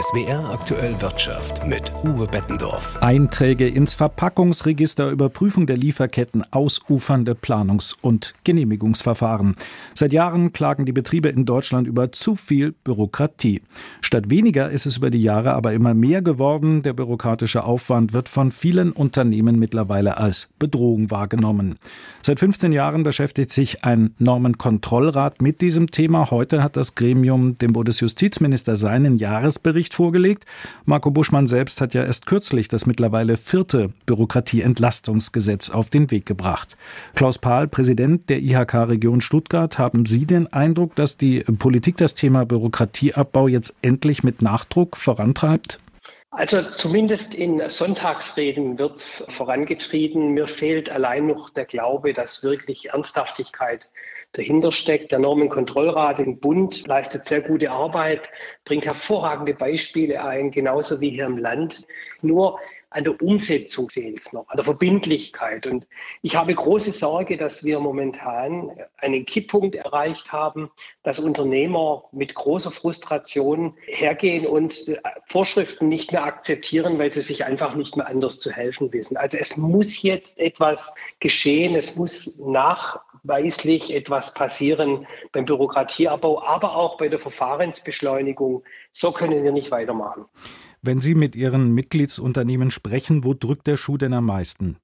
SWR aktuell Wirtschaft mit Uwe Bettendorf. Einträge ins Verpackungsregister, Überprüfung der Lieferketten, ausufernde Planungs- und Genehmigungsverfahren. Seit Jahren klagen die Betriebe in Deutschland über zu viel Bürokratie. Statt weniger ist es über die Jahre aber immer mehr geworden. Der bürokratische Aufwand wird von vielen Unternehmen mittlerweile als Bedrohung wahrgenommen. Seit 15 Jahren beschäftigt sich ein Normenkontrollrat mit diesem Thema. Heute hat das Gremium dem Bundesjustizminister seinen Jahresbericht Bericht vorgelegt. Marco Buschmann selbst hat ja erst kürzlich das mittlerweile vierte Bürokratieentlastungsgesetz auf den Weg gebracht. Klaus Pahl, Präsident der IHK Region Stuttgart, haben Sie den Eindruck, dass die Politik das Thema Bürokratieabbau jetzt endlich mit Nachdruck vorantreibt? Also zumindest in Sonntagsreden wird vorangetrieben. Mir fehlt allein noch der Glaube, dass wirklich Ernsthaftigkeit dahinter steckt. Der Normenkontrollrat im Bund leistet sehr gute Arbeit, bringt hervorragende Beispiele ein, genauso wie hier im Land. Nur an der Umsetzung fehlt noch, an der Verbindlichkeit. Und ich habe große Sorge, dass wir momentan einen Kipppunkt erreicht haben, dass Unternehmer mit großer Frustration hergehen und Vorschriften nicht mehr akzeptieren, weil sie sich einfach nicht mehr anders zu helfen wissen. Also es muss jetzt etwas geschehen, es muss nachweislich etwas passieren beim Bürokratieabbau, aber auch bei der Verfahrensbeschleunigung. So können wir nicht weitermachen. Wenn Sie mit Ihren Mitgliedsunternehmen sprechen, wo drückt der Schuh denn am meisten?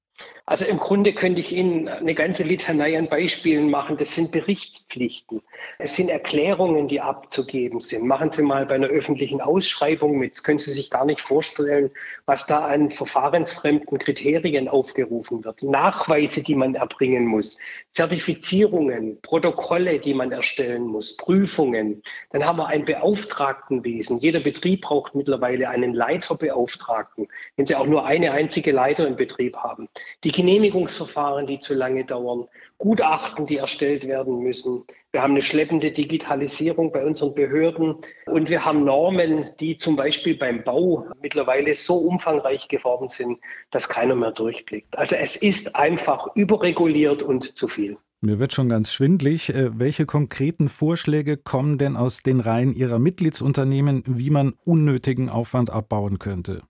Also im Grunde könnte ich Ihnen eine ganze Litanei an Beispielen machen. Das sind Berichtspflichten. Es sind Erklärungen, die abzugeben sind. Machen Sie mal bei einer öffentlichen Ausschreibung mit. Das können Sie sich gar nicht vorstellen, was da an verfahrensfremden Kriterien aufgerufen wird. Nachweise, die man erbringen muss. Zertifizierungen, Protokolle, die man erstellen muss, Prüfungen. Dann haben wir ein Beauftragtenwesen. Jeder Betrieb braucht mittlerweile einen Leiterbeauftragten, wenn Sie auch nur eine einzige Leiter im Betrieb haben die Genehmigungsverfahren, die zu lange dauern, Gutachten, die erstellt werden müssen. Wir haben eine schleppende Digitalisierung bei unseren Behörden und wir haben Normen, die zum Beispiel beim Bau mittlerweile so umfangreich geworden sind, dass keiner mehr durchblickt. Also es ist einfach überreguliert und zu viel. Mir wird schon ganz schwindlig. Äh, welche konkreten Vorschläge kommen denn aus den Reihen Ihrer Mitgliedsunternehmen, wie man unnötigen Aufwand abbauen könnte?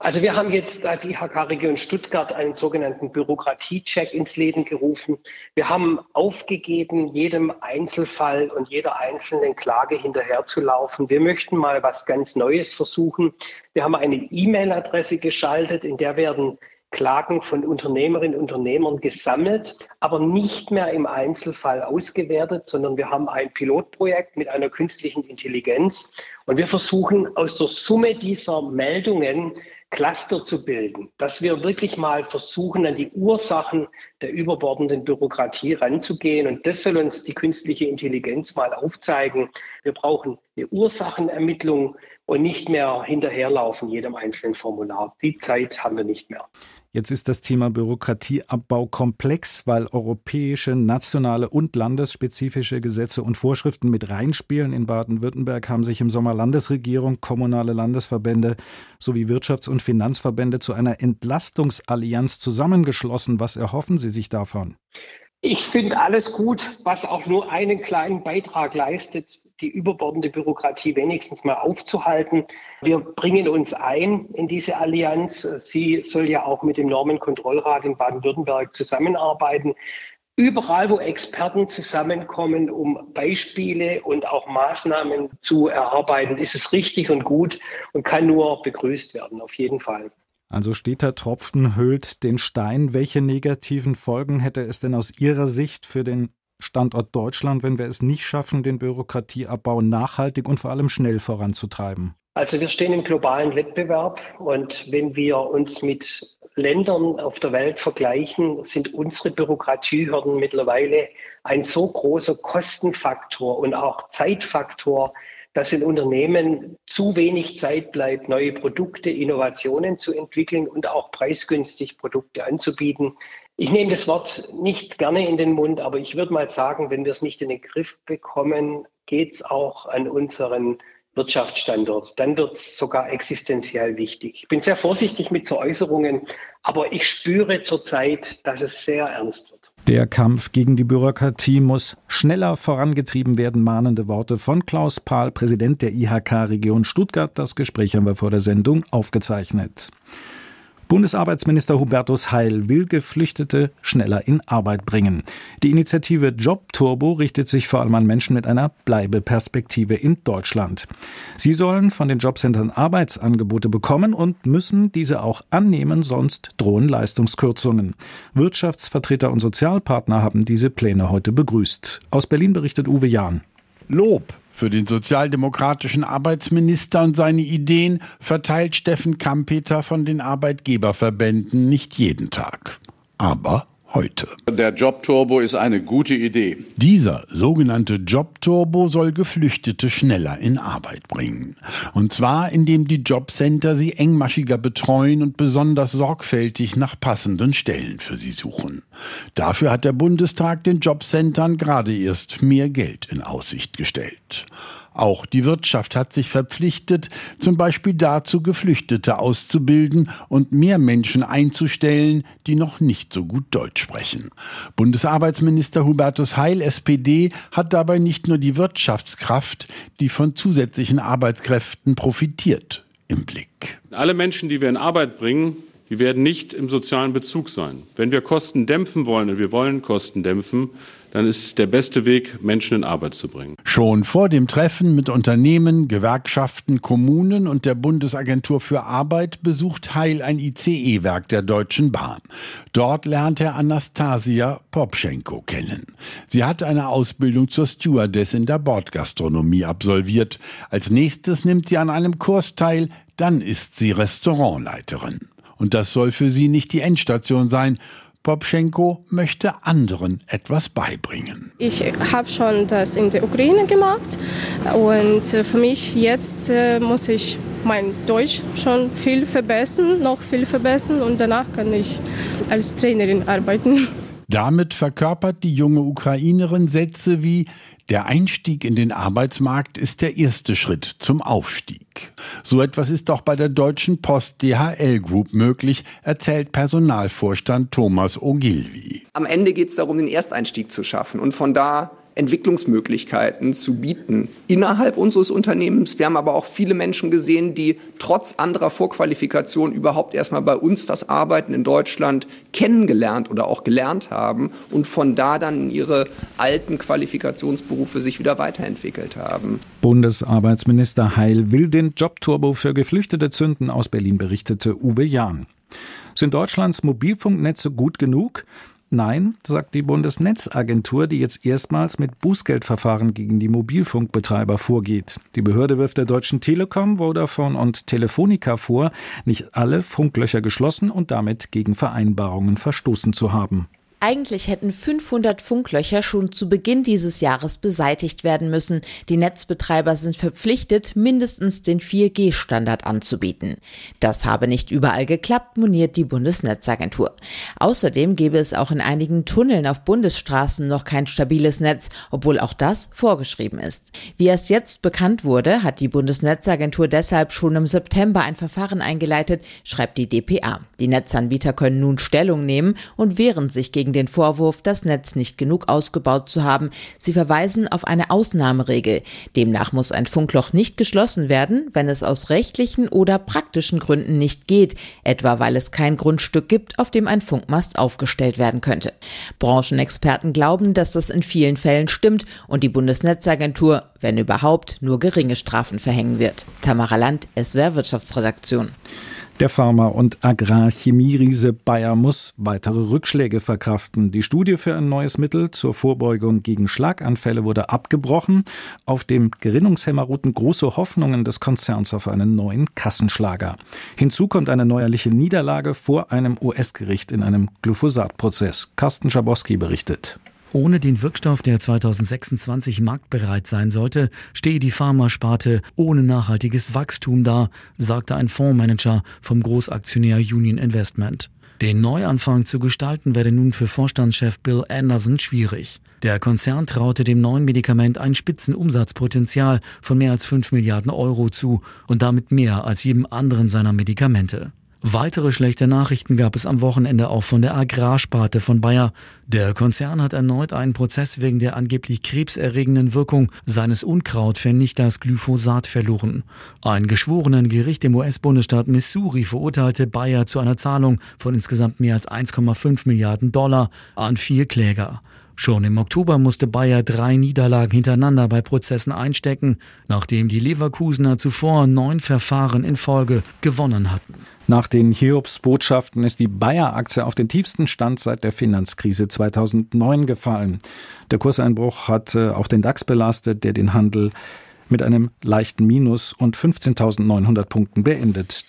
Also wir haben jetzt als IHK-Region Stuttgart einen sogenannten Bürokratiecheck ins Leben gerufen. Wir haben aufgegeben, jedem Einzelfall und jeder einzelnen Klage hinterherzulaufen. Wir möchten mal was ganz Neues versuchen. Wir haben eine E-Mail-Adresse geschaltet, in der werden Klagen von Unternehmerinnen und Unternehmern gesammelt, aber nicht mehr im Einzelfall ausgewertet, sondern wir haben ein Pilotprojekt mit einer künstlichen Intelligenz und wir versuchen aus der Summe dieser Meldungen Cluster zu bilden, dass wir wirklich mal versuchen, an die Ursachen der überbordenden Bürokratie ranzugehen. Und das soll uns die künstliche Intelligenz mal aufzeigen. Wir brauchen eine Ursachenermittlung und nicht mehr hinterherlaufen jedem einzelnen Formular. Die Zeit haben wir nicht mehr. Jetzt ist das Thema Bürokratieabbau komplex, weil europäische, nationale und landesspezifische Gesetze und Vorschriften mit reinspielen. In Baden-Württemberg haben sich im Sommer Landesregierung, kommunale Landesverbände sowie Wirtschafts- und Finanzverbände zu einer Entlastungsallianz zusammengeschlossen. Was erhoffen Sie sich davon? Ich finde alles gut, was auch nur einen kleinen Beitrag leistet, die überbordende Bürokratie wenigstens mal aufzuhalten. Wir bringen uns ein in diese Allianz. Sie soll ja auch mit dem Normenkontrollrat in Baden-Württemberg zusammenarbeiten. Überall, wo Experten zusammenkommen, um Beispiele und auch Maßnahmen zu erarbeiten, ist es richtig und gut und kann nur begrüßt werden, auf jeden Fall. Also steter Tropfen hüllt den Stein. Welche negativen Folgen hätte es denn aus Ihrer Sicht für den Standort Deutschland, wenn wir es nicht schaffen, den Bürokratieabbau nachhaltig und vor allem schnell voranzutreiben? Also wir stehen im globalen Wettbewerb und wenn wir uns mit Ländern auf der Welt vergleichen, sind unsere Bürokratiehürden mittlerweile ein so großer Kostenfaktor und auch Zeitfaktor, dass in Unternehmen zu wenig Zeit bleibt, neue Produkte, Innovationen zu entwickeln und auch preisgünstig Produkte anzubieten. Ich nehme das Wort nicht gerne in den Mund, aber ich würde mal sagen, wenn wir es nicht in den Griff bekommen, geht es auch an unseren Wirtschaftsstandort, dann wird es sogar existenziell wichtig. Ich bin sehr vorsichtig mit so Äußerungen, aber ich spüre zurzeit, dass es sehr ernst wird. Der Kampf gegen die Bürokratie muss schneller vorangetrieben werden. Mahnende Worte von Klaus Pahl, Präsident der IHK-Region Stuttgart. Das Gespräch haben wir vor der Sendung aufgezeichnet. Bundesarbeitsminister Hubertus Heil will Geflüchtete schneller in Arbeit bringen. Die Initiative Job Turbo richtet sich vor allem an Menschen mit einer Bleibeperspektive in Deutschland. Sie sollen von den Jobcentern Arbeitsangebote bekommen und müssen diese auch annehmen, sonst drohen Leistungskürzungen. Wirtschaftsvertreter und Sozialpartner haben diese Pläne heute begrüßt. Aus Berlin berichtet Uwe Jahn. Lob für den sozialdemokratischen Arbeitsminister und seine Ideen verteilt Steffen Kampeter von den Arbeitgeberverbänden nicht jeden Tag. Aber heute. Der Jobturbo ist eine gute Idee. Dieser sogenannte Jobturbo soll Geflüchtete schneller in Arbeit bringen. Und zwar, indem die Jobcenter sie engmaschiger betreuen und besonders sorgfältig nach passenden Stellen für sie suchen. Dafür hat der Bundestag den Jobcentern gerade erst mehr Geld in Aussicht gestellt. Auch die Wirtschaft hat sich verpflichtet, zum Beispiel dazu Geflüchtete auszubilden und mehr Menschen einzustellen, die noch nicht so gut Deutsch sprechen. Bundesarbeitsminister Hubertus Heil, SPD, hat dabei nicht nur die Wirtschaftskraft, die von zusätzlichen Arbeitskräften profitiert, im Blick. Alle Menschen, die wir in Arbeit bringen, die werden nicht im sozialen Bezug sein. Wenn wir Kosten dämpfen wollen, und wir wollen Kosten dämpfen, dann ist der beste Weg, Menschen in Arbeit zu bringen. Schon vor dem Treffen mit Unternehmen, Gewerkschaften, Kommunen und der Bundesagentur für Arbeit besucht Heil ein ICE-Werk der Deutschen Bahn. Dort lernt er Anastasia Popschenko kennen. Sie hat eine Ausbildung zur Stewardess in der Bordgastronomie absolviert. Als nächstes nimmt sie an einem Kurs teil, dann ist sie Restaurantleiterin. Und das soll für sie nicht die Endstation sein, Popschenko möchte anderen etwas beibringen. Ich habe schon das in der Ukraine gemacht und äh, für mich jetzt äh, muss ich mein Deutsch schon viel verbessern, noch viel verbessern und danach kann ich als Trainerin arbeiten. Damit verkörpert die junge Ukrainerin Sätze wie der Einstieg in den Arbeitsmarkt ist der erste Schritt zum Aufstieg. So etwas ist auch bei der Deutschen Post DHL Group möglich, erzählt Personalvorstand Thomas Ogilvy. Am Ende geht es darum, den Ersteinstieg zu schaffen und von da Entwicklungsmöglichkeiten zu bieten innerhalb unseres Unternehmens. Wir haben aber auch viele Menschen gesehen, die trotz anderer Vorqualifikation überhaupt erstmal bei uns das Arbeiten in Deutschland kennengelernt oder auch gelernt haben und von da dann in ihre alten Qualifikationsberufe sich wieder weiterentwickelt haben. Bundesarbeitsminister Heil will den Jobturbo für Geflüchtete zünden. Aus Berlin berichtete Uwe Jahn. Sind Deutschlands Mobilfunknetze gut genug? Nein, sagt die Bundesnetzagentur, die jetzt erstmals mit Bußgeldverfahren gegen die Mobilfunkbetreiber vorgeht. Die Behörde wirft der Deutschen Telekom, Vodafone und Telefonica vor, nicht alle Funklöcher geschlossen und damit gegen Vereinbarungen verstoßen zu haben. Eigentlich hätten 500 Funklöcher schon zu Beginn dieses Jahres beseitigt werden müssen. Die Netzbetreiber sind verpflichtet, mindestens den 4G-Standard anzubieten. Das habe nicht überall geklappt, moniert die Bundesnetzagentur. Außerdem gäbe es auch in einigen Tunneln auf Bundesstraßen noch kein stabiles Netz, obwohl auch das vorgeschrieben ist. Wie erst jetzt bekannt wurde, hat die Bundesnetzagentur deshalb schon im September ein Verfahren eingeleitet, schreibt die DPA. Die Netzanbieter können nun Stellung nehmen und wehren sich gegen den Vorwurf, das Netz nicht genug ausgebaut zu haben. Sie verweisen auf eine Ausnahmeregel. Demnach muss ein Funkloch nicht geschlossen werden, wenn es aus rechtlichen oder praktischen Gründen nicht geht, etwa weil es kein Grundstück gibt, auf dem ein Funkmast aufgestellt werden könnte. Branchenexperten glauben, dass das in vielen Fällen stimmt und die Bundesnetzagentur, wenn überhaupt, nur geringe Strafen verhängen wird. Tamara Land, SWR Wirtschaftsredaktion. Der Pharma- und Agrarchemieriese Bayer muss weitere Rückschläge verkraften. Die Studie für ein neues Mittel zur Vorbeugung gegen Schlaganfälle wurde abgebrochen. Auf dem Gerinnungshemmer ruhten große Hoffnungen des Konzerns auf einen neuen Kassenschlager. Hinzu kommt eine neuerliche Niederlage vor einem US-Gericht in einem Glyphosat-Prozess. Carsten Schabowski berichtet. Ohne den Wirkstoff, der 2026 marktbereit sein sollte, stehe die Pharmasparte ohne nachhaltiges Wachstum da, sagte ein Fondsmanager vom Großaktionär Union Investment. Den Neuanfang zu gestalten werde nun für Vorstandschef Bill Anderson schwierig. Der Konzern traute dem neuen Medikament ein Spitzenumsatzpotenzial von mehr als 5 Milliarden Euro zu und damit mehr als jedem anderen seiner Medikamente. Weitere schlechte Nachrichten gab es am Wochenende auch von der Agrarsparte von Bayer. Der Konzern hat erneut einen Prozess wegen der angeblich krebserregenden Wirkung seines Unkrautvernichters Glyphosat verloren. Ein geschworenen Gericht im US-Bundesstaat Missouri verurteilte Bayer zu einer Zahlung von insgesamt mehr als 1,5 Milliarden Dollar an vier Kläger. Schon im Oktober musste Bayer drei Niederlagen hintereinander bei Prozessen einstecken, nachdem die Leverkusener zuvor neun Verfahren in Folge gewonnen hatten. Nach den Hiobs-Botschaften ist die Bayer-Aktie auf den tiefsten Stand seit der Finanzkrise 2009 gefallen. Der Kurseinbruch hat äh, auch den DAX belastet, der den Handel mit einem leichten Minus und 15.900 Punkten beendet.